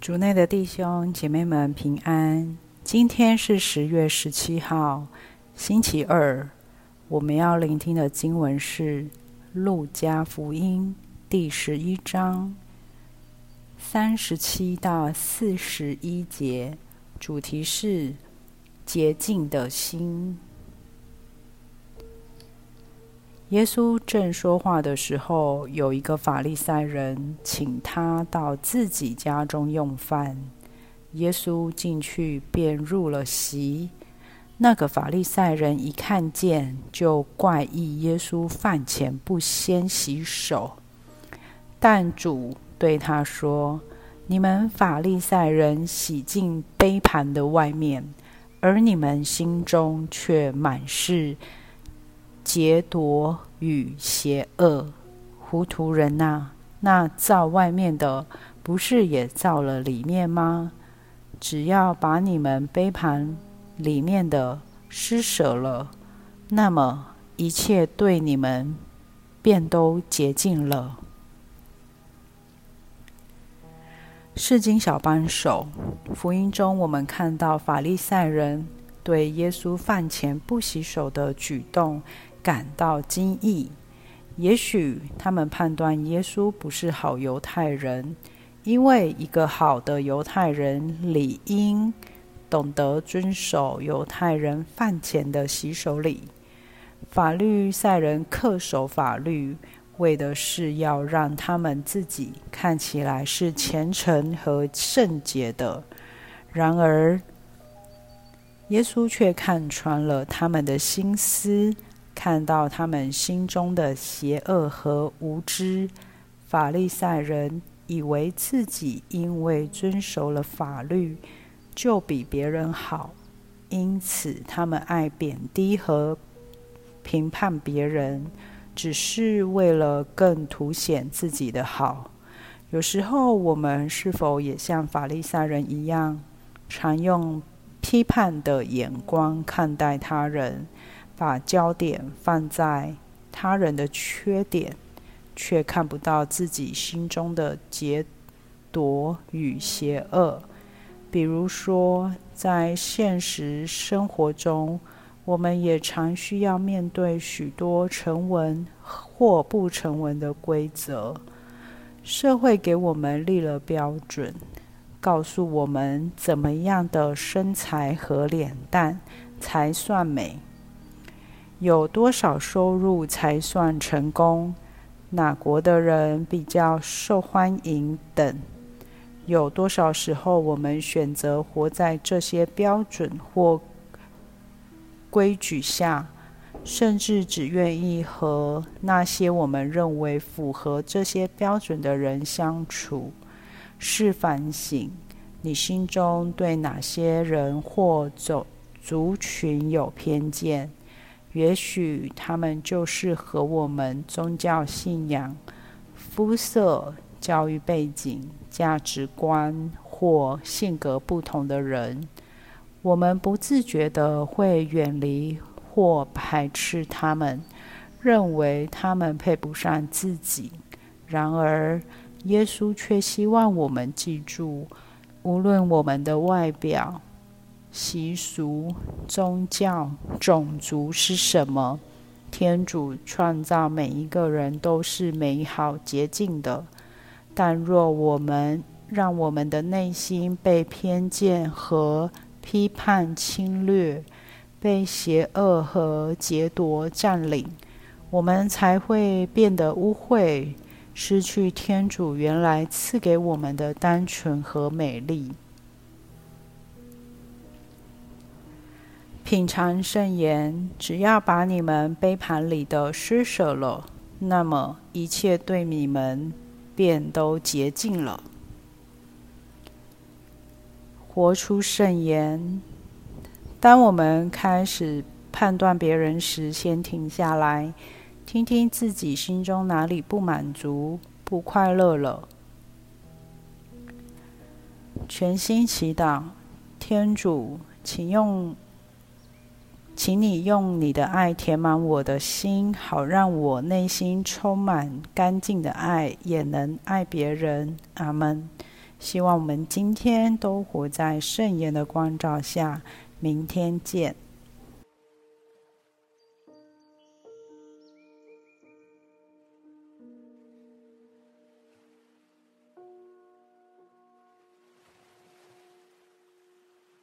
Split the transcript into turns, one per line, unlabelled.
主内的弟兄姐妹们平安。今天是十月十七号，星期二。我们要聆听的经文是《路加福音》第十一章三十七到四十一节，主题是洁净的心。耶稣正说话的时候，有一个法利赛人请他到自己家中用饭。耶稣进去便入了席。那个法利赛人一看见，就怪异耶稣饭前不先洗手。但主对他说：“你们法利赛人洗净杯盘的外面，而你们心中却满是。”劫夺与邪恶，糊涂人呐、啊！那造外面的，不是也造了里面吗？只要把你们杯盘里面的施舍了，那么一切对你们便都洁净了。世经小帮手，福音中我们看到法利赛人对耶稣饭前不洗手的举动。感到惊异，也许他们判断耶稣不是好犹太人，因为一个好的犹太人理应懂得遵守犹太人饭前的洗手礼。法律赛人恪守法律，为的是要让他们自己看起来是虔诚和圣洁的。然而，耶稣却看穿了他们的心思。看到他们心中的邪恶和无知，法利赛人以为自己因为遵守了法律，就比别人好，因此他们爱贬低和评判别人，只是为了更凸显自己的好。有时候，我们是否也像法利赛人一样，常用批判的眼光看待他人？把焦点放在他人的缺点，却看不到自己心中的劫夺与邪恶。比如说，在现实生活中，我们也常需要面对许多成文或不成文的规则。社会给我们立了标准，告诉我们怎么样的身材和脸蛋才算美。有多少收入才算成功？哪国的人比较受欢迎等？有多少时候我们选择活在这些标准或规矩下，甚至只愿意和那些我们认为符合这些标准的人相处？是反省，你心中对哪些人或族族群有偏见？也许他们就是和我们宗教信仰、肤色、教育背景、价值观或性格不同的人，我们不自觉地会远离或排斥他们，认为他们配不上自己。然而，耶稣却希望我们记住，无论我们的外表。习俗、宗教、种族是什么？天主创造每一个人都是美好洁净的，但若我们让我们的内心被偏见和批判侵略，被邪恶和劫夺占领，我们才会变得污秽，失去天主原来赐给我们的单纯和美丽。品尝圣言，只要把你们杯盘里的施舍了，那么一切对你们便都洁净了。活出圣言。当我们开始判断别人时，先停下来，听听自己心中哪里不满足、不快乐了。全心祈祷，天主，请用。请你用你的爱填满我的心，好让我内心充满干净的爱，也能爱别人。阿门。希望我们今天都活在圣言的光照下。明天见。